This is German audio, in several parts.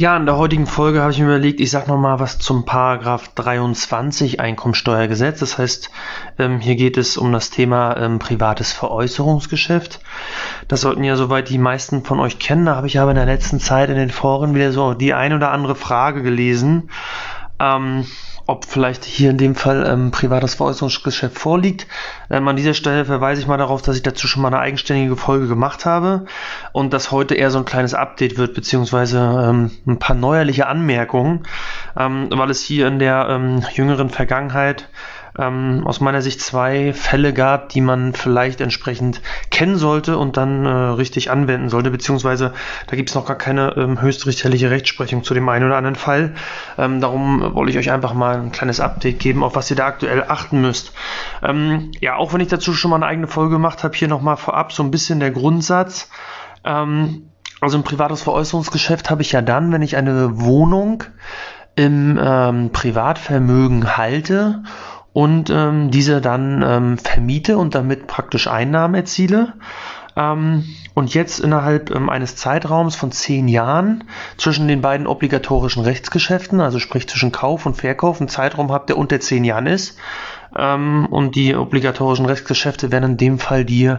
Ja, in der heutigen Folge habe ich mir überlegt, ich sage nochmal was zum Paragraph 23 Einkommensteuergesetz. Das heißt, ähm, hier geht es um das Thema ähm, privates Veräußerungsgeschäft. Das sollten ja soweit die meisten von euch kennen. Da habe ich aber in der letzten Zeit in den Foren wieder so die ein oder andere Frage gelesen. Ähm, ob vielleicht hier in dem Fall ähm, privates Veräußerungsgeschäft vorliegt. Ähm, an dieser Stelle verweise ich mal darauf, dass ich dazu schon mal eine eigenständige Folge gemacht habe und dass heute eher so ein kleines Update wird, beziehungsweise ähm, ein paar neuerliche Anmerkungen, ähm, weil es hier in der ähm, jüngeren Vergangenheit ähm, aus meiner Sicht zwei Fälle gab, die man vielleicht entsprechend kennen sollte und dann äh, richtig anwenden sollte, beziehungsweise da gibt es noch gar keine ähm, höchstrichterliche Rechtsprechung zu dem einen oder anderen Fall. Ähm, darum wollte ich euch einfach mal ein kleines Update geben, auf was ihr da aktuell achten müsst. Ähm, ja, auch wenn ich dazu schon mal eine eigene Folge gemacht habe, hier nochmal vorab so ein bisschen der Grundsatz. Ähm, also ein privates Veräußerungsgeschäft habe ich ja dann, wenn ich eine Wohnung im ähm, Privatvermögen halte und ähm, diese dann ähm, vermiete und damit praktisch Einnahmen erziele. Ähm, und jetzt innerhalb ähm, eines Zeitraums von zehn Jahren zwischen den beiden obligatorischen Rechtsgeschäften, also sprich zwischen Kauf und Verkauf, einen Zeitraum habt, der unter zehn Jahren ist. Ähm, und die obligatorischen Rechtsgeschäfte wären in dem Fall die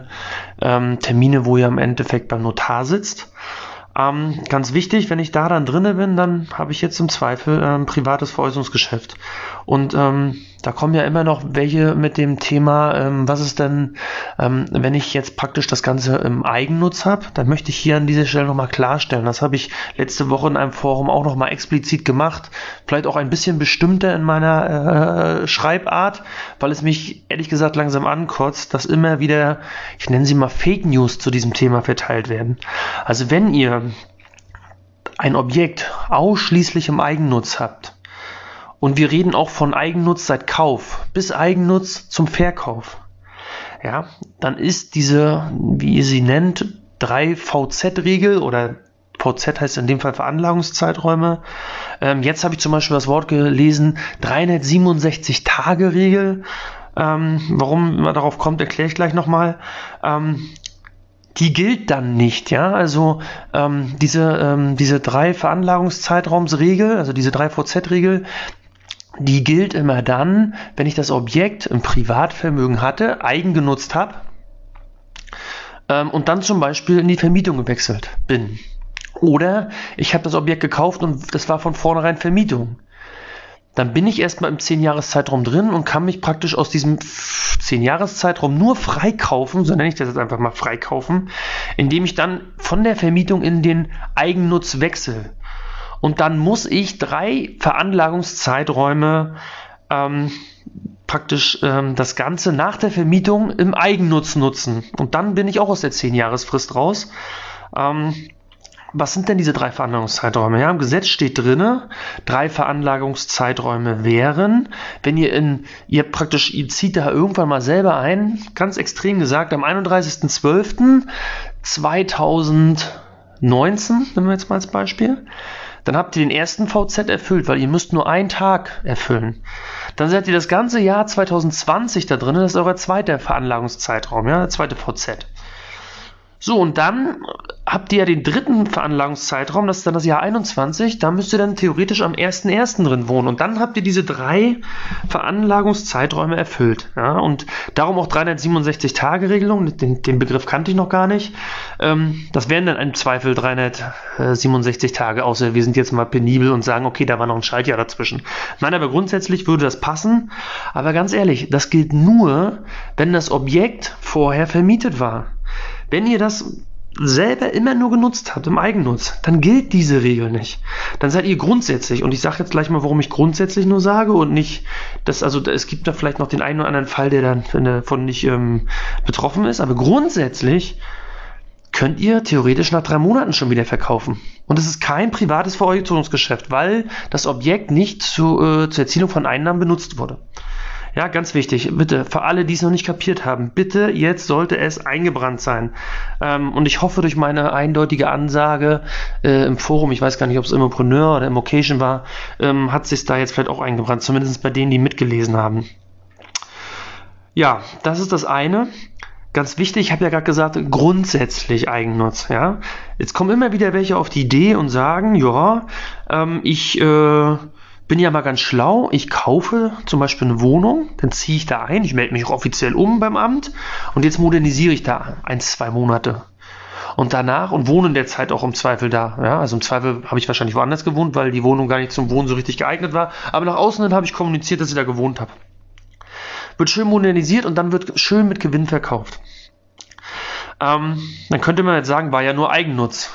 ähm, Termine, wo ihr im Endeffekt beim Notar sitzt. Ähm, ganz wichtig, wenn ich da dann drinne bin, dann habe ich jetzt im Zweifel ein ähm, privates Veräußerungsgeschäft. Und ähm, da kommen ja immer noch welche mit dem Thema, ähm, was ist denn, ähm, wenn ich jetzt praktisch das Ganze im Eigennutz habe, dann möchte ich hier an dieser Stelle nochmal klarstellen. Das habe ich letzte Woche in einem Forum auch nochmal explizit gemacht. Vielleicht auch ein bisschen bestimmter in meiner äh, Schreibart, weil es mich ehrlich gesagt langsam ankotzt, dass immer wieder, ich nenne sie mal Fake News zu diesem Thema verteilt werden. Also wenn ihr ein Objekt ausschließlich im Eigennutz habt, und wir reden auch von Eigennutz seit Kauf bis Eigennutz zum Verkauf. Ja, dann ist diese, wie ihr sie nennt, 3VZ-Regel oder VZ heißt in dem Fall Veranlagungszeiträume. Ähm, jetzt habe ich zum Beispiel das Wort gelesen, 367-Tage-Regel. Ähm, warum man darauf kommt, erkläre ich gleich nochmal. Ähm, die gilt dann nicht, ja. Also ähm, diese, ähm, diese drei Veranlagungszeitraumsregel, also diese 3VZ-Regel, die gilt immer dann, wenn ich das Objekt im Privatvermögen hatte, eigengenutzt habe ähm, und dann zum Beispiel in die Vermietung gewechselt bin. Oder ich habe das Objekt gekauft und das war von vornherein Vermietung. Dann bin ich erstmal im 10-Jahres-Zeitraum drin und kann mich praktisch aus diesem 10-Jahres-Zeitraum nur freikaufen, so nenne ich das jetzt einfach mal freikaufen, indem ich dann von der Vermietung in den Eigennutz wechsle und dann muss ich drei Veranlagungszeiträume ähm, praktisch ähm, das Ganze nach der Vermietung im Eigennutz nutzen. Und dann bin ich auch aus der 10-Jahresfrist raus. Ähm, was sind denn diese drei Veranlagungszeiträume? Ja, im Gesetz steht drinne, drei Veranlagungszeiträume wären, wenn ihr in, ihr praktisch, ihr zieht da irgendwann mal selber ein, ganz extrem gesagt, am 31.12.2019, nehmen wir jetzt mal als Beispiel, dann habt ihr den ersten VZ erfüllt, weil ihr müsst nur einen Tag erfüllen. Dann seid ihr das ganze Jahr 2020 da drin, das ist euer zweiter Veranlagungszeitraum, ja, der zweite VZ. So, und dann habt ihr ja den dritten Veranlagungszeitraum, das ist dann das Jahr 21, da müsst ihr dann theoretisch am 1.1. drin wohnen. Und dann habt ihr diese drei Veranlagungszeiträume erfüllt. Ja? Und darum auch 367-Tage-Regelung, den, den, Begriff kannte ich noch gar nicht. Ähm, das wären dann im Zweifel 367 Tage, außer wir sind jetzt mal penibel und sagen, okay, da war noch ein Schaltjahr dazwischen. Nein, aber grundsätzlich würde das passen. Aber ganz ehrlich, das gilt nur, wenn das Objekt vorher vermietet war. Wenn ihr das selber immer nur genutzt habt im Eigennutz, dann gilt diese Regel nicht. Dann seid ihr grundsätzlich, und ich sage jetzt gleich mal, warum ich grundsätzlich nur sage und nicht, dass, also es gibt da vielleicht noch den einen oder anderen Fall, der dann von nicht ähm, betroffen ist, aber grundsätzlich könnt ihr theoretisch nach drei Monaten schon wieder verkaufen. Und es ist kein privates Veräußerungsgeschäft, weil das Objekt nicht zu, äh, zur Erzielung von Einnahmen benutzt wurde. Ja, ganz wichtig, bitte, für alle, die es noch nicht kapiert haben, bitte, jetzt sollte es eingebrannt sein. Ähm, und ich hoffe, durch meine eindeutige Ansage äh, im Forum, ich weiß gar nicht, ob es Immopreneur oder Immocation war, ähm, hat sich da jetzt vielleicht auch eingebrannt, zumindest bei denen, die mitgelesen haben. Ja, das ist das eine. ganz wichtig, ich habe ja gerade gesagt, grundsätzlich Eigennutz. Ja? Jetzt kommen immer wieder welche auf die Idee und sagen, ja, ähm, ich äh, bin ja mal ganz schlau, ich kaufe zum Beispiel eine Wohnung, dann ziehe ich da ein, ich melde mich auch offiziell um beim Amt und jetzt modernisiere ich da ein, zwei Monate. Und danach und wohne in der Zeit auch im Zweifel da. Ja, also im Zweifel habe ich wahrscheinlich woanders gewohnt, weil die Wohnung gar nicht zum Wohnen so richtig geeignet war. Aber nach außen hin habe ich kommuniziert, dass ich da gewohnt habe wird schön modernisiert und dann wird schön mit Gewinn verkauft. Ähm, dann könnte man jetzt sagen, war ja nur Eigennutz.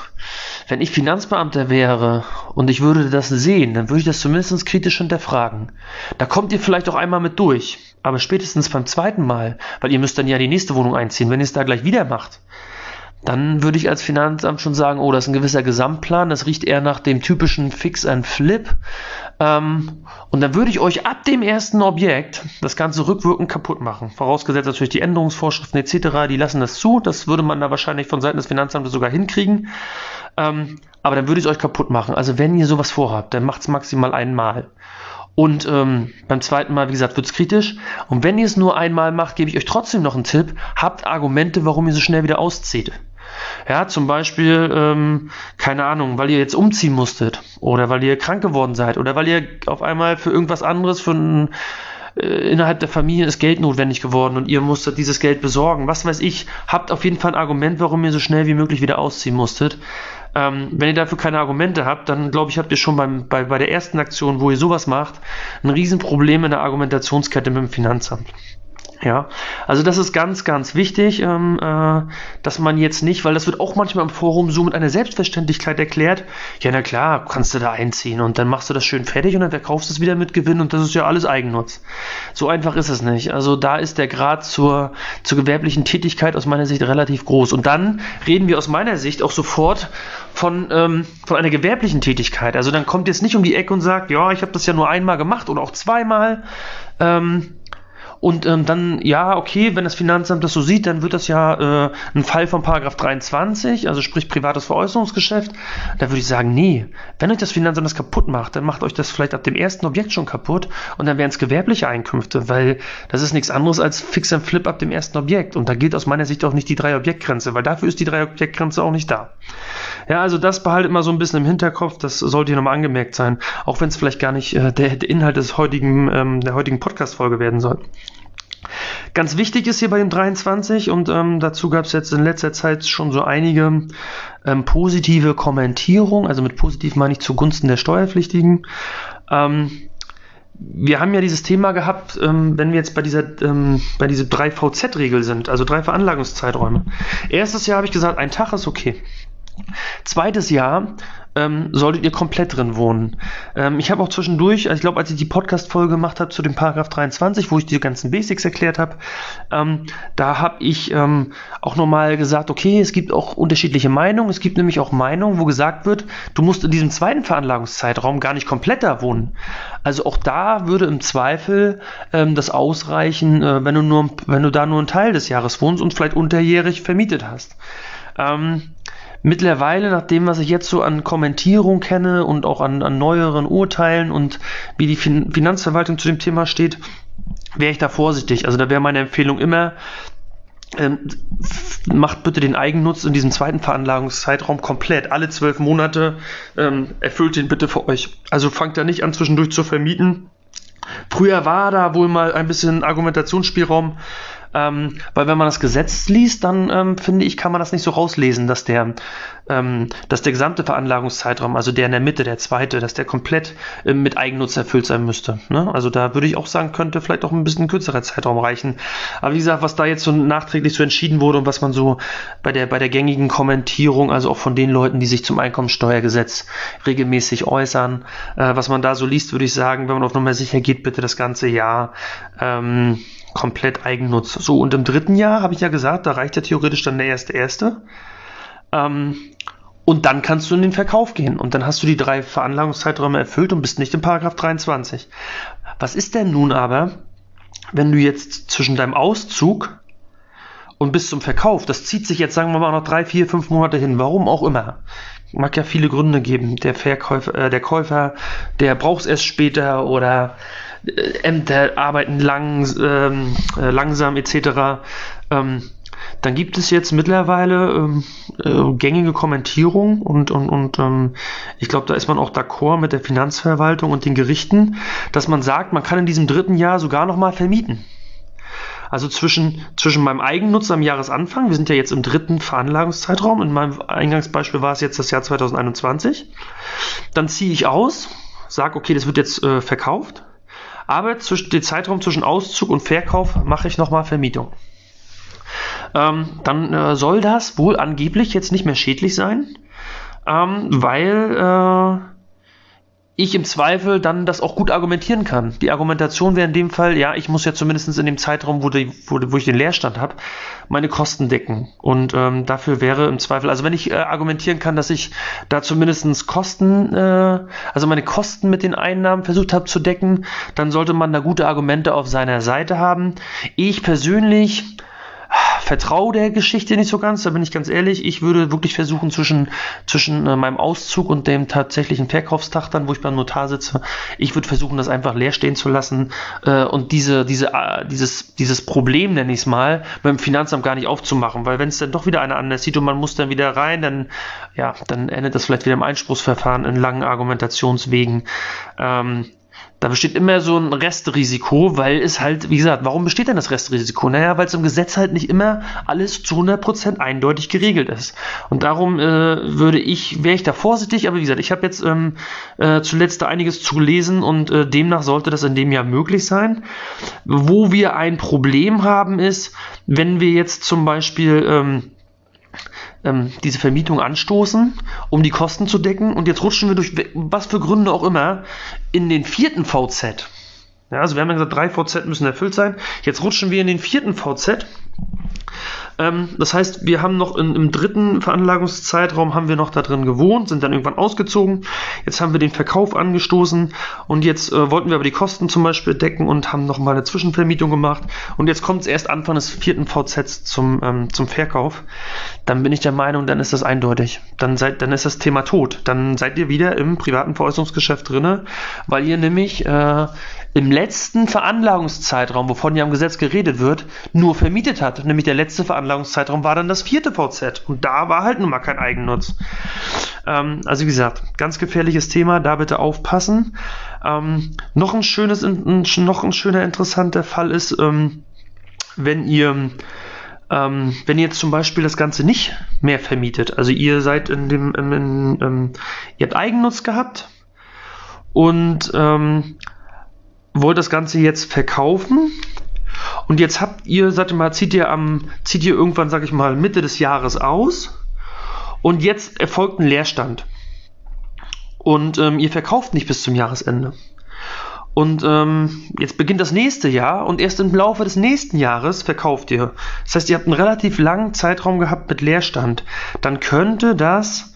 Wenn ich Finanzbeamter wäre und ich würde das sehen, dann würde ich das zumindest kritisch hinterfragen. Da kommt ihr vielleicht auch einmal mit durch, aber spätestens beim zweiten Mal, weil ihr müsst dann ja die nächste Wohnung einziehen, wenn ihr es da gleich wieder macht dann würde ich als Finanzamt schon sagen, oh, das ist ein gewisser Gesamtplan, das riecht eher nach dem typischen Fix and Flip. Ähm, und dann würde ich euch ab dem ersten Objekt das Ganze rückwirkend kaputt machen. Vorausgesetzt natürlich die Änderungsvorschriften etc., die lassen das zu. Das würde man da wahrscheinlich von Seiten des Finanzamtes sogar hinkriegen. Ähm, aber dann würde ich es euch kaputt machen. Also wenn ihr sowas vorhabt, dann macht es maximal einmal. Und ähm, beim zweiten Mal, wie gesagt, wird es kritisch. Und wenn ihr es nur einmal macht, gebe ich euch trotzdem noch einen Tipp. Habt Argumente, warum ihr so schnell wieder auszieht. Ja, zum Beispiel, ähm, keine Ahnung, weil ihr jetzt umziehen musstet oder weil ihr krank geworden seid oder weil ihr auf einmal für irgendwas anderes, für ein, äh, innerhalb der Familie ist Geld notwendig geworden und ihr musstet dieses Geld besorgen. Was weiß ich, habt auf jeden Fall ein Argument, warum ihr so schnell wie möglich wieder ausziehen musstet. Ähm, wenn ihr dafür keine Argumente habt, dann glaube ich, habt ihr schon beim, bei, bei der ersten Aktion, wo ihr sowas macht, ein Riesenproblem in der Argumentationskette mit dem Finanzamt. Ja, also das ist ganz, ganz wichtig, ähm, äh, dass man jetzt nicht, weil das wird auch manchmal im Forum so mit einer Selbstverständlichkeit erklärt, ja na klar, kannst du da einziehen und dann machst du das schön fertig und dann verkaufst du es wieder mit Gewinn und das ist ja alles Eigennutz. So einfach ist es nicht. Also da ist der Grad zur, zur gewerblichen Tätigkeit aus meiner Sicht relativ groß. Und dann reden wir aus meiner Sicht auch sofort von, ähm, von einer gewerblichen Tätigkeit. Also dann kommt jetzt nicht um die Ecke und sagt, ja, ich habe das ja nur einmal gemacht oder auch zweimal. Ähm, und ähm, dann, ja, okay, wenn das Finanzamt das so sieht, dann wird das ja äh, ein Fall von Paragraph 23, also sprich privates Veräußerungsgeschäft. Da würde ich sagen, nee, wenn euch das Finanzamt das kaputt macht, dann macht euch das vielleicht ab dem ersten Objekt schon kaputt und dann wären es gewerbliche Einkünfte, weil das ist nichts anderes als Fix and Flip ab dem ersten Objekt. Und da gilt aus meiner Sicht auch nicht die Drei-Objekt-Grenze, weil dafür ist die Drei-Objekt-Grenze auch nicht da. Ja, also das behaltet mal so ein bisschen im Hinterkopf, das sollte hier nochmal angemerkt sein, auch wenn es vielleicht gar nicht äh, der, der, Inhalt des heutigen, ähm, der heutigen Podcast-Folge werden soll. Ganz wichtig ist hier bei dem 23 und ähm, dazu gab es jetzt in letzter Zeit schon so einige ähm, positive Kommentierungen, also mit positiv meine ich zugunsten der Steuerpflichtigen. Ähm, wir haben ja dieses Thema gehabt, ähm, wenn wir jetzt bei dieser, ähm, bei dieser 3 VZ-Regel sind, also drei Veranlagungszeiträume. Erstes Jahr habe ich gesagt, ein Tag ist okay. Zweites Jahr ähm, solltet ihr komplett drin wohnen. Ähm, ich habe auch zwischendurch, also ich glaube, als ich die Podcast-Folge gemacht habe zu dem Paragraph 23, wo ich die ganzen Basics erklärt habe, ähm, da habe ich ähm, auch nochmal gesagt, okay, es gibt auch unterschiedliche Meinungen. Es gibt nämlich auch Meinungen, wo gesagt wird, du musst in diesem zweiten Veranlagungszeitraum gar nicht komplett da wohnen. Also auch da würde im Zweifel ähm, das ausreichen, äh, wenn du nur, wenn du da nur einen Teil des Jahres wohnst und vielleicht unterjährig vermietet hast. Ähm, mittlerweile, nach dem, was ich jetzt so an Kommentierung kenne und auch an, an neueren Urteilen und wie die fin Finanzverwaltung zu dem Thema steht, wäre ich da vorsichtig. Also da wäre meine Empfehlung immer, ähm, macht bitte den Eigennutz in diesem zweiten Veranlagungszeitraum komplett. Alle zwölf Monate ähm, erfüllt den bitte für euch. Also fangt da nicht an, zwischendurch zu vermieten. Früher war da wohl mal ein bisschen Argumentationsspielraum, ähm, weil wenn man das Gesetz liest, dann ähm, finde ich, kann man das nicht so rauslesen, dass der, ähm, dass der gesamte Veranlagungszeitraum, also der in der Mitte, der zweite, dass der komplett ähm, mit Eigennutz erfüllt sein müsste. Ne? Also da würde ich auch sagen, könnte vielleicht auch ein bisschen kürzerer Zeitraum reichen. Aber wie gesagt, was da jetzt so nachträglich so entschieden wurde und was man so bei der, bei der gängigen Kommentierung, also auch von den Leuten, die sich zum Einkommensteuergesetz regelmäßig äußern, äh, was man da so liest, würde ich sagen, wenn man auf Nummer sicher geht, bitte das ganze Jahr. Ähm, komplett Eigennutz. So, und im dritten Jahr habe ich ja gesagt, da reicht ja theoretisch dann der erste erste. Ähm, und dann kannst du in den Verkauf gehen. Und dann hast du die drei Veranlagungszeiträume erfüllt und bist nicht im Paragraph 23. Was ist denn nun aber, wenn du jetzt zwischen deinem Auszug und bis zum Verkauf, das zieht sich jetzt, sagen wir mal, noch drei, vier, fünf Monate hin, warum auch immer. Mag ja viele Gründe geben. Der Verkäufer, äh, der Käufer, der braucht es erst später oder Ämter arbeiten lang, ähm, äh, langsam etc. Ähm, dann gibt es jetzt mittlerweile ähm, äh, gängige Kommentierung und, und, und ähm, ich glaube, da ist man auch d'accord mit der Finanzverwaltung und den Gerichten, dass man sagt, man kann in diesem dritten Jahr sogar nochmal vermieten. Also zwischen, zwischen meinem Eigennutzer am Jahresanfang, wir sind ja jetzt im dritten Veranlagungszeitraum, in meinem Eingangsbeispiel war es jetzt das Jahr 2021, dann ziehe ich aus, sage, okay, das wird jetzt äh, verkauft, aber den Zeitraum zwischen Auszug und Verkauf mache ich nochmal Vermietung. Ähm, dann äh, soll das wohl angeblich jetzt nicht mehr schädlich sein, ähm, weil äh, ich im Zweifel dann das auch gut argumentieren kann. Die Argumentation wäre in dem Fall, ja, ich muss ja zumindest in dem Zeitraum, wo, die, wo, wo ich den Leerstand habe, meine Kosten decken. Und ähm, dafür wäre im Zweifel, also wenn ich äh, argumentieren kann, dass ich da zumindest Kosten, äh, also meine Kosten mit den Einnahmen versucht habe zu decken, dann sollte man da gute Argumente auf seiner Seite haben. Ich persönlich vertraue der Geschichte nicht so ganz, da bin ich ganz ehrlich. Ich würde wirklich versuchen, zwischen, zwischen äh, meinem Auszug und dem tatsächlichen Verkaufstag, dann, wo ich beim Notar sitze, ich würde versuchen, das einfach leer stehen zu lassen äh, und diese, diese, äh, dieses, dieses Problem, nenne ich es mal, beim Finanzamt gar nicht aufzumachen. Weil wenn es dann doch wieder einer anders sieht und man muss dann wieder rein, dann, ja, dann endet das vielleicht wieder im Einspruchsverfahren in langen Argumentationswegen. Ähm, da besteht immer so ein Restrisiko, weil es halt, wie gesagt, warum besteht denn das Restrisiko? Naja, weil es im Gesetz halt nicht immer alles zu 100% eindeutig geregelt ist. Und darum äh, würde ich, wäre ich da vorsichtig, aber wie gesagt, ich habe jetzt ähm, äh, zuletzt da einiges zu lesen und äh, demnach sollte das in dem Jahr möglich sein. Wo wir ein Problem haben ist, wenn wir jetzt zum Beispiel ähm, ähm, diese Vermietung anstoßen, um die Kosten zu decken. Und jetzt rutschen wir durch was für Gründe auch immer in den vierten VZ. Ja, also wir haben ja gesagt, drei VZ müssen erfüllt sein. Jetzt rutschen wir in den vierten VZ ähm, das heißt, wir haben noch in, im dritten Veranlagungszeitraum haben wir noch da drin gewohnt, sind dann irgendwann ausgezogen. Jetzt haben wir den Verkauf angestoßen und jetzt äh, wollten wir aber die Kosten zum Beispiel decken und haben noch mal eine Zwischenvermietung gemacht. Und jetzt kommt es erst Anfang des vierten VZs zum, ähm, zum Verkauf. Dann bin ich der Meinung, dann ist das eindeutig. Dann, seid, dann ist das Thema tot. Dann seid ihr wieder im privaten Veräußerungsgeschäft drinne, weil ihr nämlich äh, im letzten Veranlagungszeitraum, wovon ja im Gesetz geredet wird, nur vermietet hat. Nämlich der letzte Veranlagungszeitraum war dann das vierte VZ. Und da war halt nun mal kein Eigennutz. Ähm, also wie gesagt, ganz gefährliches Thema, da bitte aufpassen. Ähm, noch ein schönes, ein, noch ein schöner, interessanter Fall ist, ähm, wenn ihr ähm, wenn ihr jetzt zum Beispiel das Ganze nicht mehr vermietet, also ihr seid in dem, in, in, in, ähm, ihr habt Eigennutz gehabt und ähm, wollt das Ganze jetzt verkaufen und jetzt habt ihr, sagt mal, zieht ihr am, zieht ihr irgendwann, sag ich mal, Mitte des Jahres aus und jetzt erfolgt ein Leerstand. Und ähm, ihr verkauft nicht bis zum Jahresende. Und ähm, jetzt beginnt das nächste Jahr und erst im Laufe des nächsten Jahres verkauft ihr. Das heißt, ihr habt einen relativ langen Zeitraum gehabt mit Leerstand. Dann könnte das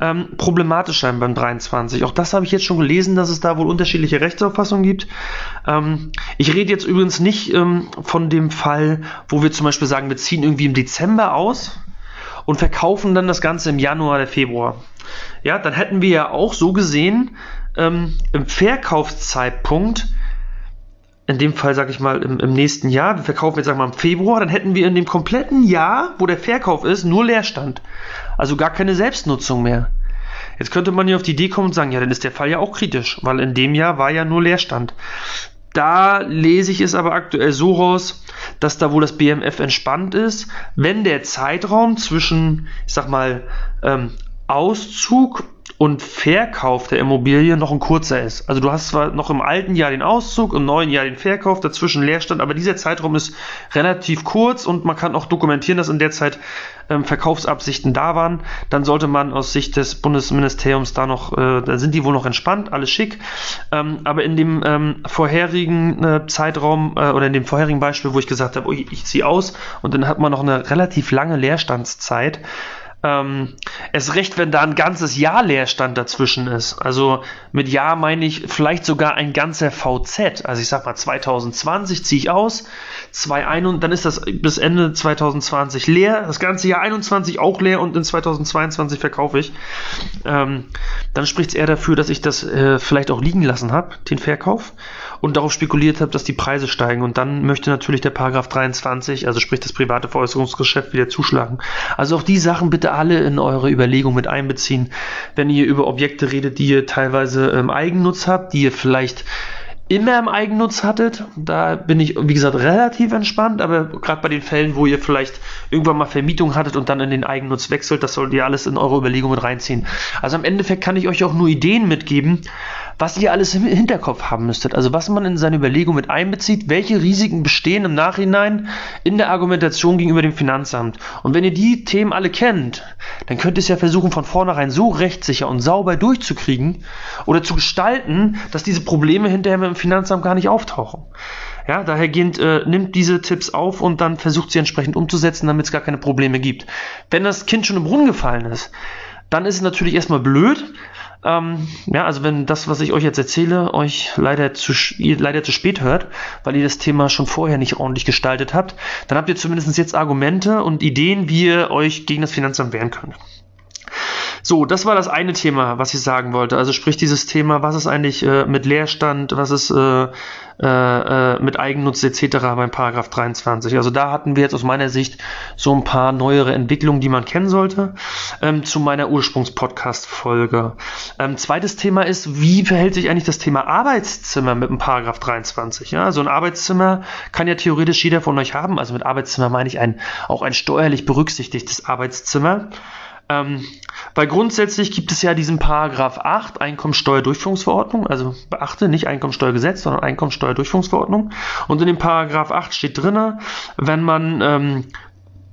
ähm, problematisch sein beim 23. Auch das habe ich jetzt schon gelesen, dass es da wohl unterschiedliche Rechtsauffassungen gibt. Ähm, ich rede jetzt übrigens nicht ähm, von dem Fall, wo wir zum Beispiel sagen, wir ziehen irgendwie im Dezember aus und verkaufen dann das Ganze im Januar oder Februar. Ja, dann hätten wir ja auch so gesehen ähm, im Verkaufszeitpunkt in dem Fall, sage ich mal, im, im, nächsten Jahr, wir verkaufen jetzt, wir mal, im Februar, dann hätten wir in dem kompletten Jahr, wo der Verkauf ist, nur Leerstand. Also gar keine Selbstnutzung mehr. Jetzt könnte man ja auf die Idee kommen und sagen, ja, dann ist der Fall ja auch kritisch, weil in dem Jahr war ja nur Leerstand. Da lese ich es aber aktuell so raus, dass da wohl das BMF entspannt ist, wenn der Zeitraum zwischen, ich sag mal, ähm, Auszug und Verkauf der Immobilie noch ein kurzer ist. Also du hast zwar noch im alten Jahr den Auszug, im neuen Jahr den Verkauf, dazwischen Leerstand, aber dieser Zeitraum ist relativ kurz und man kann auch dokumentieren, dass in der Zeit ähm, Verkaufsabsichten da waren. Dann sollte man aus Sicht des Bundesministeriums da noch, äh, da sind die wohl noch entspannt, alles schick. Ähm, aber in dem ähm, vorherigen äh, Zeitraum äh, oder in dem vorherigen Beispiel, wo ich gesagt habe, oh, ich, ich ziehe aus und dann hat man noch eine relativ lange Leerstandszeit, Ähm, es recht, wenn da ein ganzes Jahr Leerstand dazwischen ist. Also mit Jahr meine ich vielleicht sogar ein ganzer VZ. Also ich sag mal 2020 ziehe ich aus, 21, dann ist das bis Ende 2020 leer, das ganze Jahr 21 auch leer und in 2022 verkaufe ich. Ähm, dann spricht es eher dafür, dass ich das äh, vielleicht auch liegen lassen habe, den Verkauf und darauf spekuliert habe, dass die Preise steigen. Und dann möchte natürlich der Paragraph 23, also sprich das private Veräußerungsgeschäft, wieder zuschlagen. Also auch die Sachen bitte alle in eure Überlegung mit einbeziehen, wenn ihr über Objekte redet, die ihr teilweise im Eigennutz habt, die ihr vielleicht immer im Eigennutz hattet. Da bin ich, wie gesagt, relativ entspannt, aber gerade bei den Fällen, wo ihr vielleicht irgendwann mal Vermietung hattet und dann in den Eigennutz wechselt, das solltet ihr alles in eure Überlegung mit reinziehen. Also im Endeffekt kann ich euch auch nur Ideen mitgeben, was ihr alles im Hinterkopf haben müsstet. Also was man in seine Überlegung mit einbezieht, welche Risiken bestehen im Nachhinein in der Argumentation gegenüber dem Finanzamt. Und wenn ihr die Themen alle kennt, dann könnt ihr es ja versuchen, von vornherein so rechtssicher und sauber durchzukriegen oder zu gestalten, dass diese Probleme hinterher mit dem Finanzamt gar nicht auftauchen. Ja, dahergehend äh, nimmt diese Tipps auf und dann versucht sie entsprechend umzusetzen, damit es gar keine Probleme gibt. Wenn das Kind schon im Brunnen gefallen ist, dann ist es natürlich erstmal blöd, ähm, ja, also wenn das, was ich euch jetzt erzähle, euch leider zu, ihr leider zu spät hört, weil ihr das Thema schon vorher nicht ordentlich gestaltet habt, dann habt ihr zumindest jetzt Argumente und Ideen, wie ihr euch gegen das Finanzamt wehren könnt. So, das war das eine Thema, was ich sagen wollte. Also sprich dieses Thema, was ist eigentlich äh, mit Leerstand, was ist äh, äh, äh mit Eigennutz etc. beim Paragraph 23. Also da hatten wir jetzt aus meiner Sicht so ein paar neuere Entwicklungen, die man kennen sollte, ähm, zu meiner Ursprungs-Podcast-Folge. Ähm, zweites Thema ist, wie verhält sich eigentlich das Thema Arbeitszimmer mit dem Paragraph 23? Ja, so ein Arbeitszimmer kann ja theoretisch jeder von euch haben. Also mit Arbeitszimmer meine ich ein, auch ein steuerlich berücksichtigtes Arbeitszimmer. Ähm, weil grundsätzlich gibt es ja diesen Paragraph 8 Einkommensteuerdurchführungsverordnung, also beachte nicht Einkommensteuergesetz, sondern Einkommensteuerdurchführungsverordnung. Und in dem Paragraph 8 steht drin, wenn man ähm,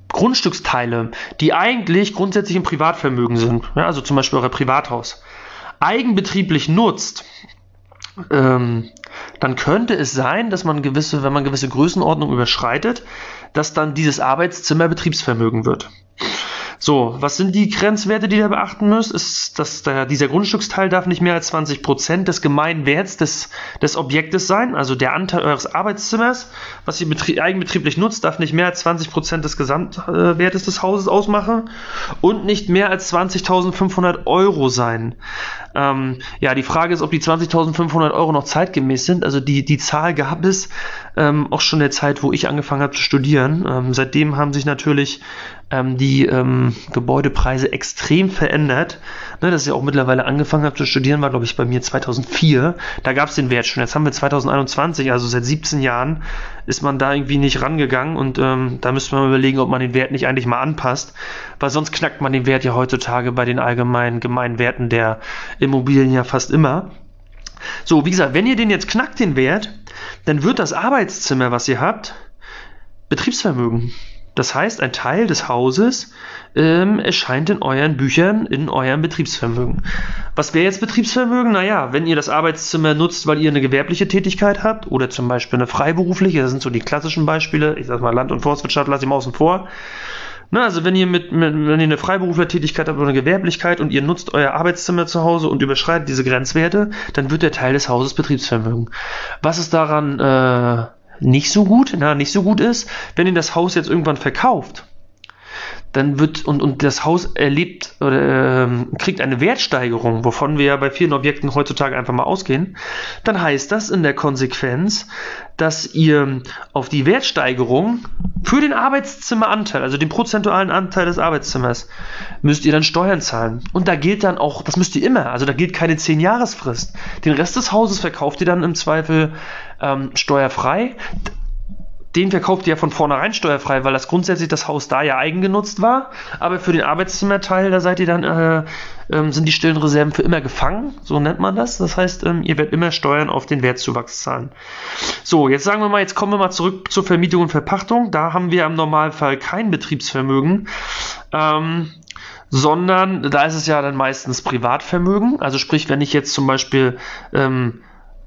Grundstücksteile, die eigentlich grundsätzlich im Privatvermögen sind, ja, also zum Beispiel euer Privathaus, eigenbetrieblich nutzt, ähm, dann könnte es sein, dass man gewisse, wenn man gewisse Größenordnung überschreitet, dass dann dieses Arbeitszimmer Betriebsvermögen wird. So, was sind die Grenzwerte, die ihr beachten müsst? Ist, dass der, dieser Grundstücksteil darf nicht mehr als 20% des Gemeinwerts des, des Objektes sein, also der Anteil eures Arbeitszimmers, was ihr betrie eigenbetrieblich nutzt, darf nicht mehr als 20% des Gesamtwertes des Hauses ausmachen und nicht mehr als 20.500 Euro sein. Ähm, ja, die Frage ist, ob die 20.500 Euro noch zeitgemäß sind. Also die, die Zahl gab es ähm, auch schon der Zeit, wo ich angefangen habe zu studieren. Ähm, seitdem haben sich natürlich ähm, die ähm, Gebäudepreise extrem verändert. Ne, dass ich auch mittlerweile angefangen habe zu studieren, war glaube ich bei mir 2004. Da gab es den Wert schon. Jetzt haben wir 2021, also seit 17 Jahren ist man da irgendwie nicht rangegangen und ähm, da müsste man überlegen, ob man den Wert nicht eigentlich mal anpasst, weil sonst knackt man den Wert ja heutzutage bei den allgemeinen Gemeinwerten der Immobilien ja fast immer. So, wie gesagt, wenn ihr den jetzt knackt, den Wert, dann wird das Arbeitszimmer, was ihr habt, Betriebsvermögen. Das heißt, ein Teil des Hauses ähm, erscheint in euren Büchern, in eurem Betriebsvermögen. Was wäre jetzt Betriebsvermögen? Naja, wenn ihr das Arbeitszimmer nutzt, weil ihr eine gewerbliche Tätigkeit habt oder zum Beispiel eine freiberufliche, das sind so die klassischen Beispiele, ich sag mal Land- und Forstwirtschaft, lasse ich mal außen vor. Na, also wenn ihr mit, mit wenn ihr eine Freiberuflertätigkeit habt oder eine Gewerblichkeit und ihr nutzt euer Arbeitszimmer zu Hause und überschreitet diese Grenzwerte, dann wird der Teil des Hauses Betriebsvermögen. Was ist daran äh, nicht so gut, na, nicht so gut ist, wenn ihr das Haus jetzt irgendwann verkauft, dann wird und, und das Haus erlebt oder äh, kriegt eine Wertsteigerung, wovon wir ja bei vielen Objekten heutzutage einfach mal ausgehen, dann heißt das in der Konsequenz, dass ihr auf die Wertsteigerung für den Arbeitszimmeranteil, also den prozentualen Anteil des Arbeitszimmers, müsst ihr dann Steuern zahlen. Und da gilt dann auch, das müsst ihr immer, also da gilt keine 10-Jahresfrist. Den Rest des Hauses verkauft ihr dann im Zweifel ähm, steuerfrei den verkauft ihr ja von vornherein steuerfrei, weil das grundsätzlich das Haus da ja eigengenutzt war. Aber für den Arbeitszimmerteil, da seid ihr dann, äh, äh, sind die stillen Reserven für immer gefangen, so nennt man das. Das heißt, ähm, ihr werdet immer Steuern auf den Wertzuwachs zahlen. So, jetzt sagen wir mal, jetzt kommen wir mal zurück zur Vermietung und Verpachtung. Da haben wir im Normalfall kein Betriebsvermögen. Ähm, sondern da ist es ja dann meistens Privatvermögen. Also sprich, wenn ich jetzt zum Beispiel ähm,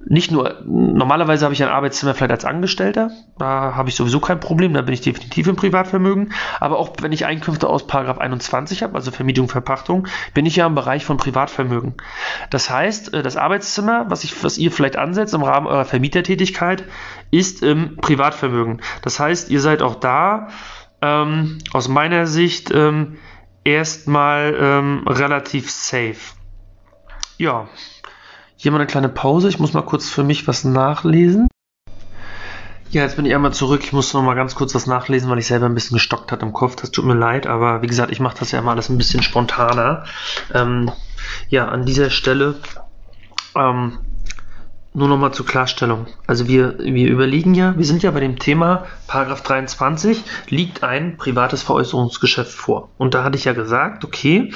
nicht nur, normalerweise habe ich ein Arbeitszimmer vielleicht als Angestellter, da habe ich sowieso kein Problem, da bin ich definitiv im Privatvermögen, aber auch wenn ich Einkünfte aus Paragraph 21 habe, also Vermietung, Verpachtung, bin ich ja im Bereich von Privatvermögen. Das heißt, äh, das Arbeitszimmer, was, ich, was ihr vielleicht ansetzt im Rahmen eurer Vermietertätigkeit, ist im Privatvermögen. Das heißt, ihr seid auch da ähm, aus meiner Sicht ähm, erstmal ähm, relativ safe. Ja. Hier mal eine kleine Pause. Ich muss mal kurz für mich was nachlesen. Ja, jetzt bin ich einmal zurück. Ich muss noch mal ganz kurz was nachlesen, weil ich selber ein bisschen gestockt hat im Kopf. Das tut mir leid, aber wie gesagt, ich mache das ja immer alles ein bisschen spontaner. Ähm, ja, an dieser Stelle ähm, nur noch mal zur Klarstellung. Also wir, wir überlegen ja, wir sind ja bei dem Thema Paragraph 23 liegt ein privates Veräußerungsgeschäft vor. Und da hatte ich ja gesagt, okay,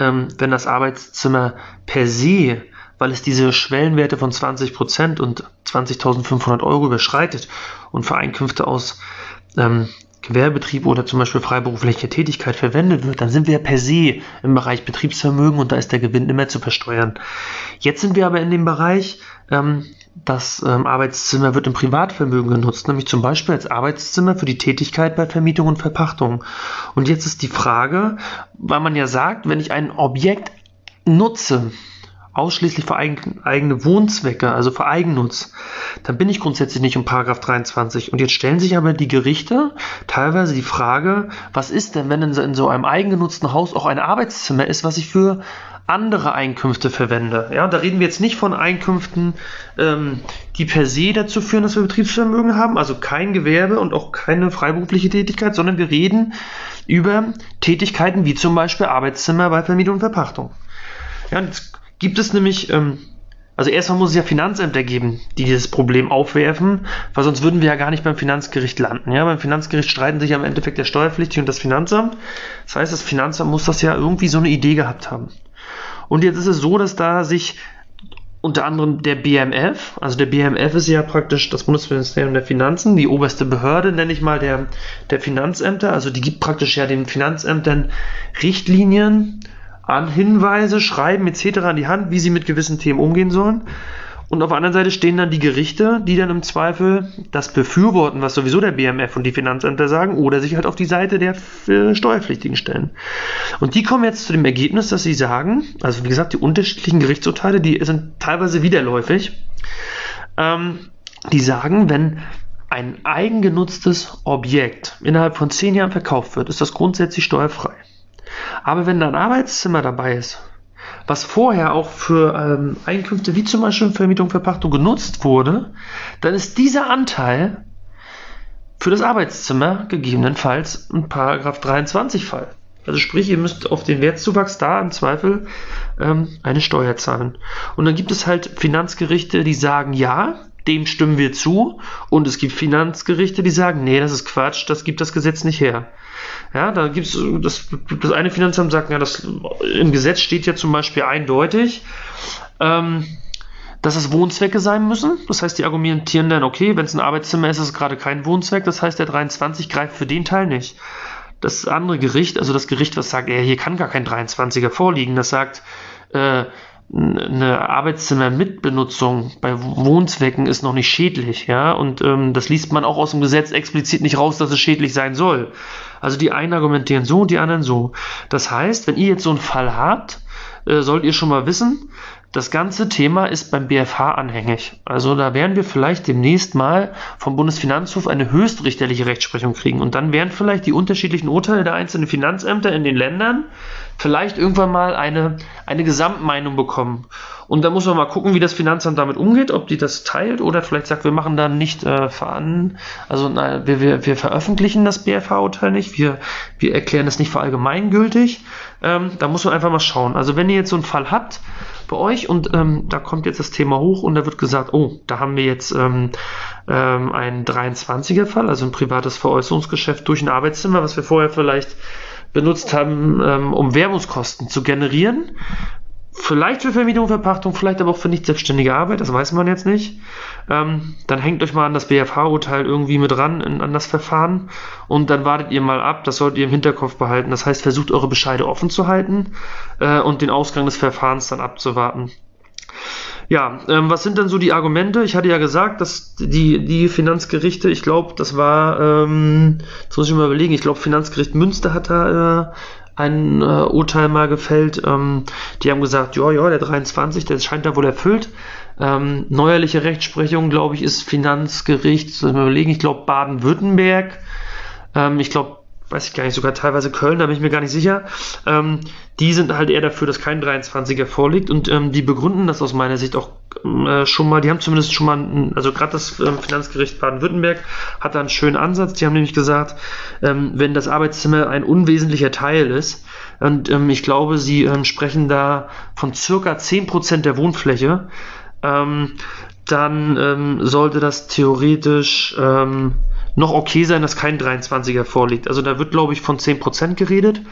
ähm, wenn das Arbeitszimmer per se weil es diese Schwellenwerte von 20% und 20.500 Euro überschreitet und für Einkünfte aus ähm, Gewerbebetrieb oder zum Beispiel freiberufliche Tätigkeit verwendet wird, dann sind wir per se im Bereich Betriebsvermögen und da ist der Gewinn immer zu versteuern. Jetzt sind wir aber in dem Bereich, ähm, das ähm, Arbeitszimmer wird im Privatvermögen genutzt, nämlich zum Beispiel als Arbeitszimmer für die Tätigkeit bei Vermietung und Verpachtung. Und jetzt ist die Frage, weil man ja sagt, wenn ich ein Objekt nutze, ausschließlich für eigen, eigene Wohnzwecke, also für Eigennutz, dann bin ich grundsätzlich nicht um Paragraph 23. Und jetzt stellen sich aber die Gerichte teilweise die Frage, was ist denn, wenn in so einem eigengenutzten Haus auch ein Arbeitszimmer ist, was ich für andere Einkünfte verwende. Ja, da reden wir jetzt nicht von Einkünften, ähm, die per se dazu führen, dass wir Betriebsvermögen haben, also kein Gewerbe und auch keine freiberufliche Tätigkeit, sondern wir reden über Tätigkeiten wie zum Beispiel Arbeitszimmer bei Vermietung und Verpachtung. Ja, jetzt gibt es nämlich, ähm, also erstmal muss es ja Finanzämter geben, die dieses Problem aufwerfen, weil sonst würden wir ja gar nicht beim Finanzgericht landen. Ja, beim Finanzgericht streiten sich ja im Endeffekt der Steuerpflichtige und das Finanzamt. Das heißt, das Finanzamt muss das ja irgendwie so eine Idee gehabt haben. Und jetzt ist es so, dass da sich unter anderem der BMF, also der BMF ist ja praktisch das Bundesministerium der Finanzen, die oberste Behörde, nenne ich mal, der, der Finanzämter, also die gibt praktisch ja den Finanzämtern Richtlinien an Hinweise, Schreiben etc. an die Hand, wie sie mit gewissen Themen umgehen sollen. Und auf der anderen Seite stehen dann die Gerichte, die dann im Zweifel das befürworten, was sowieso der BMF und die Finanzämter sagen, oder sich halt auf die Seite der äh, Steuerpflichtigen stellen. Und die kommen jetzt zu dem Ergebnis, dass sie sagen, also wie gesagt, die unterschiedlichen Gerichtsurteile, die sind teilweise widerläufig, ähm, die sagen, wenn ein eigengenutztes Objekt innerhalb von zehn Jahren verkauft wird, ist das grundsätzlich steuerfrei. Aber wenn da ein Arbeitszimmer dabei ist, was vorher auch für ähm, Einkünfte wie zum Beispiel Vermietung, Verpachtung genutzt wurde, dann ist dieser Anteil für das Arbeitszimmer gegebenenfalls ein Paragraph 23 Fall. Also sprich, ihr müsst auf den Wertzuwachs da im Zweifel ähm, eine Steuer zahlen. Und dann gibt es halt Finanzgerichte, die sagen, ja, dem stimmen wir zu. Und es gibt Finanzgerichte, die sagen, nee, das ist Quatsch, das gibt das Gesetz nicht her. Ja, da gibt es das, das eine Finanzamt sagt, ja, das im Gesetz steht ja zum Beispiel eindeutig, ähm, dass es Wohnzwecke sein müssen. Das heißt, die argumentieren dann, okay, wenn es ein Arbeitszimmer ist, ist es gerade kein Wohnzweck. Das heißt, der 23 greift für den Teil nicht. Das andere Gericht, also das Gericht, was sagt, ja, hier kann gar kein 23er vorliegen, das sagt, äh, eine Arbeitszimmermitbenutzung bei Wohnzwecken ist noch nicht schädlich, ja, und ähm, das liest man auch aus dem Gesetz explizit nicht raus, dass es schädlich sein soll. Also die einen argumentieren so, die anderen so. Das heißt, wenn ihr jetzt so einen Fall habt, äh, sollt ihr schon mal wissen, das ganze Thema ist beim BFH anhängig. Also da werden wir vielleicht demnächst mal vom Bundesfinanzhof eine höchstrichterliche Rechtsprechung kriegen. Und dann werden vielleicht die unterschiedlichen Urteile der einzelnen Finanzämter in den Ländern vielleicht irgendwann mal eine, eine Gesamtmeinung bekommen. Und da muss man mal gucken, wie das Finanzamt damit umgeht, ob die das teilt oder vielleicht sagt, wir machen da nicht äh, veran, also na, wir, wir, wir veröffentlichen das BFH-Urteil nicht, wir, wir erklären es nicht für allgemeingültig. Ähm, da muss man einfach mal schauen. Also wenn ihr jetzt so einen Fall habt bei euch und ähm, da kommt jetzt das Thema hoch und da wird gesagt, oh, da haben wir jetzt ähm, ähm, einen 23er-Fall, also ein privates Veräußerungsgeschäft durch ein Arbeitszimmer, was wir vorher vielleicht benutzt haben, ähm, um Werbungskosten zu generieren. Vielleicht für Vermietung und Verpachtung, vielleicht aber auch für nicht selbstständige Arbeit, das weiß man jetzt nicht. Ähm, dann hängt euch mal an das BFH-Urteil irgendwie mit ran, in, an das Verfahren und dann wartet ihr mal ab, das solltet ihr im Hinterkopf behalten. Das heißt, versucht eure Bescheide offen zu halten äh, und den Ausgang des Verfahrens dann abzuwarten. Ja, ähm, was sind denn so die Argumente? Ich hatte ja gesagt, dass die, die Finanzgerichte, ich glaube, das war, ähm, jetzt muss ich mal überlegen, ich glaube, Finanzgericht Münster hat da äh, ein äh, Urteil mal gefällt. Ähm, die haben gesagt, ja, ja, der 23, der scheint da wohl erfüllt. Ähm, neuerliche Rechtsprechung, glaube ich, ist Finanzgericht, überlegen, ich glaube Baden-Württemberg. Ähm, ich glaube, weiß ich gar nicht, sogar teilweise Köln, da bin ich mir gar nicht sicher. Ähm, die sind halt eher dafür, dass kein 23er vorliegt und ähm, die begründen das aus meiner Sicht auch äh, schon mal, die haben zumindest schon mal, also gerade das ähm, Finanzgericht Baden-Württemberg hat da einen schönen Ansatz. Die haben nämlich gesagt, ähm, wenn das Arbeitszimmer ein unwesentlicher Teil ist, und ähm, ich glaube, sie ähm, sprechen da von circa 10% der Wohnfläche, dann sollte das theoretisch noch okay sein, dass kein 23er vorliegt. Also da wird, glaube ich, von 10% geredet.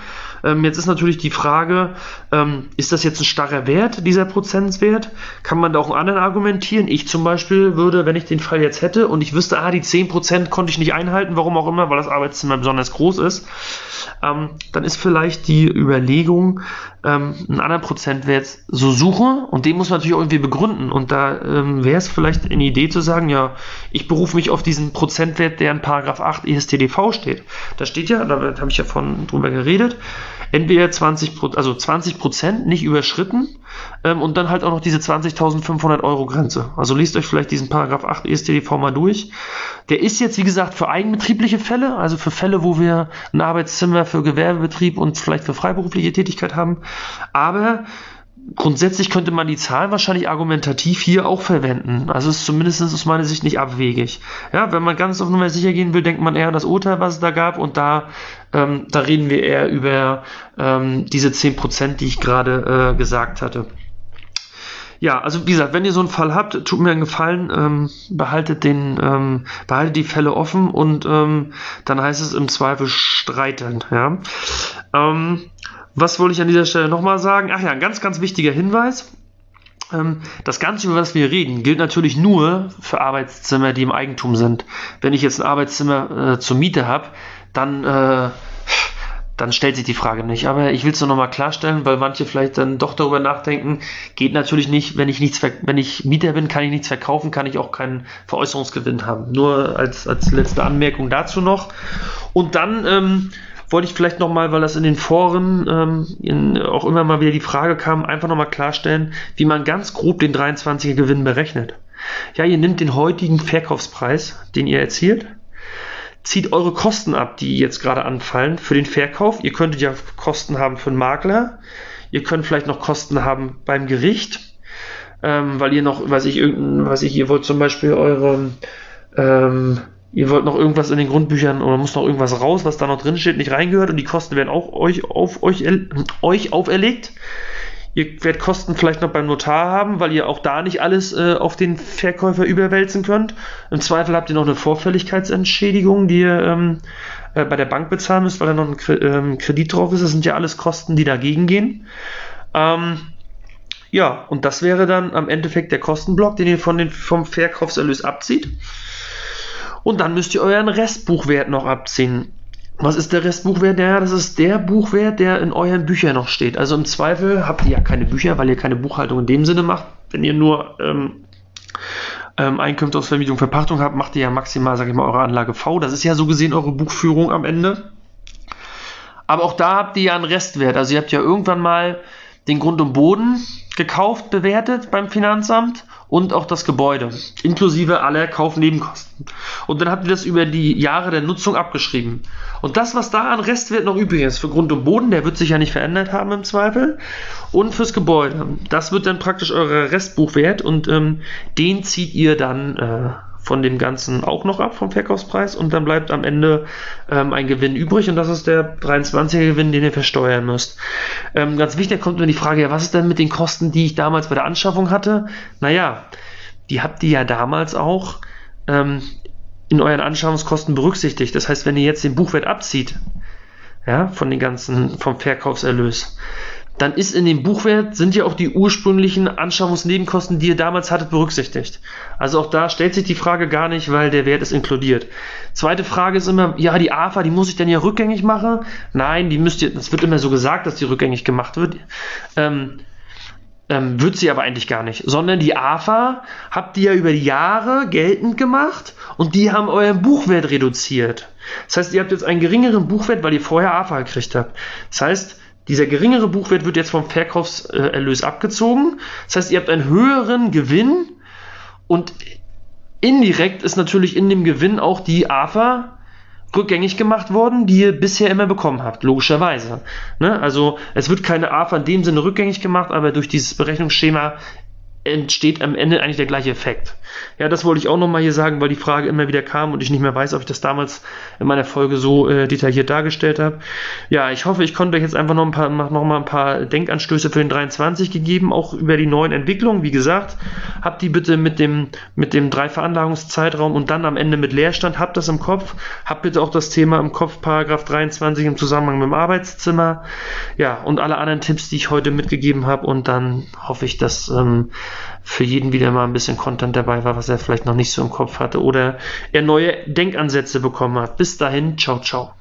Ähm, jetzt ist natürlich die Frage, ähm, ist das jetzt ein starrer Wert, dieser Prozentswert? Kann man da auch einen anderen argumentieren? Ich zum Beispiel würde, wenn ich den Fall jetzt hätte und ich wüsste, ah, die 10% konnte ich nicht einhalten, warum auch immer, weil das Arbeitszimmer besonders groß ist, ähm, dann ist vielleicht die Überlegung, ähm, einen anderen Prozentwert so suche und den muss man natürlich auch irgendwie begründen. Und da ähm, wäre es vielleicht eine Idee zu sagen, ja, ich berufe mich auf diesen Prozentwert, der in Paragraph 8 ESTDV steht. Da steht ja, da habe ich ja von drüber geredet, entweder 20, also 20 Prozent nicht überschritten ähm, und dann halt auch noch diese 20.500 Euro Grenze. Also liest euch vielleicht diesen Paragraph 8 ESTDV mal durch. Der ist jetzt, wie gesagt, für eigenbetriebliche Fälle, also für Fälle, wo wir ein Arbeitszimmer für Gewerbebetrieb und vielleicht für freiberufliche Tätigkeit haben. Aber grundsätzlich könnte man die Zahlen wahrscheinlich argumentativ hier auch verwenden. Also ist zumindest aus meiner Sicht nicht abwegig. Ja, wenn man ganz auf Nummer sicher gehen will, denkt man eher an das Urteil, was es da gab und da, ähm, da reden wir eher über ähm, diese 10%, die ich gerade äh, gesagt hatte. Ja, also wie gesagt, wenn ihr so einen Fall habt, tut mir einen Gefallen, ähm, behaltet den, ähm, behaltet die Fälle offen und ähm, dann heißt es im Zweifel streiten. Ja. Was wollte ich an dieser Stelle nochmal sagen? Ach ja, ein ganz, ganz wichtiger Hinweis. Ähm, das Ganze, über was wir reden, gilt natürlich nur für Arbeitszimmer, die im Eigentum sind. Wenn ich jetzt ein Arbeitszimmer äh, zur Miete habe, dann, äh, dann stellt sich die Frage nicht. Aber ich will es nur nochmal klarstellen, weil manche vielleicht dann doch darüber nachdenken, geht natürlich nicht, wenn ich nichts, wenn ich Mieter bin, kann ich nichts verkaufen, kann ich auch keinen Veräußerungsgewinn haben. Nur als, als letzte Anmerkung dazu noch. Und dann, ähm, wollte ich vielleicht nochmal, weil das in den Foren ähm, in, auch immer mal wieder die Frage kam, einfach nochmal klarstellen, wie man ganz grob den 23er Gewinn berechnet. Ja, ihr nehmt den heutigen Verkaufspreis, den ihr erzielt, zieht eure Kosten ab, die jetzt gerade anfallen für den Verkauf. Ihr könntet ja Kosten haben für einen Makler, ihr könnt vielleicht noch Kosten haben beim Gericht, ähm, weil ihr noch, weiß ich, irgendein, weiß ich, ihr wollt zum Beispiel eure ähm, ihr wollt noch irgendwas in den Grundbüchern oder muss noch irgendwas raus, was da noch drin steht, nicht reingehört und die Kosten werden auch euch, auf euch, euch auferlegt. Ihr werdet Kosten vielleicht noch beim Notar haben, weil ihr auch da nicht alles äh, auf den Verkäufer überwälzen könnt. Im Zweifel habt ihr noch eine Vorfälligkeitsentschädigung, die ihr ähm, äh, bei der Bank bezahlen müsst, weil da noch ein ähm, Kredit drauf ist. Das sind ja alles Kosten, die dagegen gehen. Ähm, ja, und das wäre dann am Endeffekt der Kostenblock, den ihr von den, vom Verkaufserlös abzieht. Und dann müsst ihr euren Restbuchwert noch abziehen. Was ist der Restbuchwert? Ja, das ist der Buchwert, der in euren Büchern noch steht. Also im Zweifel habt ihr ja keine Bücher, weil ihr keine Buchhaltung in dem Sinne macht. Wenn ihr nur ähm, ähm, Einkünfte aus Vermietung, Verpachtung habt, macht ihr ja maximal, sage ich mal, eure Anlage V. Das ist ja so gesehen eure Buchführung am Ende. Aber auch da habt ihr ja einen Restwert. Also ihr habt ja irgendwann mal den Grund und Boden gekauft, bewertet beim Finanzamt und auch das Gebäude, inklusive aller Kaufnebenkosten. Und dann habt ihr das über die Jahre der Nutzung abgeschrieben. Und das, was da an Restwert noch übrig ist für Grund und Boden, der wird sich ja nicht verändert haben im Zweifel. Und fürs Gebäude, das wird dann praktisch euer Restbuchwert und ähm, den zieht ihr dann äh, von dem Ganzen auch noch ab vom Verkaufspreis und dann bleibt am Ende ähm, ein Gewinn übrig und das ist der 23er Gewinn, den ihr versteuern müsst. Ähm, ganz wichtig kommt mir die Frage, ja, was ist denn mit den Kosten, die ich damals bei der Anschaffung hatte? Naja, die habt ihr ja damals auch ähm, in euren Anschaffungskosten berücksichtigt. Das heißt, wenn ihr jetzt den Buchwert abzieht, ja, von den ganzen, vom Verkaufserlös, dann ist in dem Buchwert, sind ja auch die ursprünglichen Anschaffungsnebenkosten, die ihr damals hattet, berücksichtigt. Also auch da stellt sich die Frage gar nicht, weil der Wert ist inkludiert. Zweite Frage ist immer, ja, die AFA, die muss ich dann ja rückgängig machen? Nein, die müsst ihr, das wird immer so gesagt, dass die rückgängig gemacht wird. Ähm, Ähm, wird sie aber eigentlich gar nicht, sondern die AFA habt ihr ja über die Jahre geltend gemacht und die haben euren Buchwert reduziert. Das heißt, ihr habt jetzt einen geringeren Buchwert, weil ihr vorher AFA gekriegt habt. Das heißt, dieser geringere Buchwert wird jetzt vom Verkaufserlös abgezogen. Das heißt, ihr habt einen höheren Gewinn und indirekt ist natürlich in dem Gewinn auch die AFA rückgängig gemacht worden, die ihr bisher immer bekommen habt, logischerweise. Ne? Also es wird keine AFA in dem Sinne rückgängig gemacht, aber durch dieses Berechnungsschema entsteht am Ende eigentlich der gleiche Effekt. Ja, das wollte ich auch nochmal hier sagen, weil die Frage immer wieder kam und ich nicht mehr weiß, ob ich das damals in meiner Folge so äh, detailliert dargestellt habe. Ja, ich hoffe, ich konnte euch jetzt einfach noch, ein paar, noch mal ein paar Denkanstöße für den 23 gegeben, auch über die neuen Entwicklungen. Wie gesagt, habt die bitte mit dem, mit dem drei Veranlagungszeitraum und dann am Ende mit Leerstand, habt das im Kopf. Habt bitte auch das Thema im Kopf, Paragraph 23 im Zusammenhang mit dem Arbeitszimmer. Ja, und alle anderen Tipps, die ich heute mitgegeben habe und dann hoffe ich, dass ähm, für jeden wieder mal ein bisschen Content dabei war, was er vielleicht noch nicht so im Kopf hatte oder er neue Denkansätze bekommen hat. Bis dahin, ciao, ciao.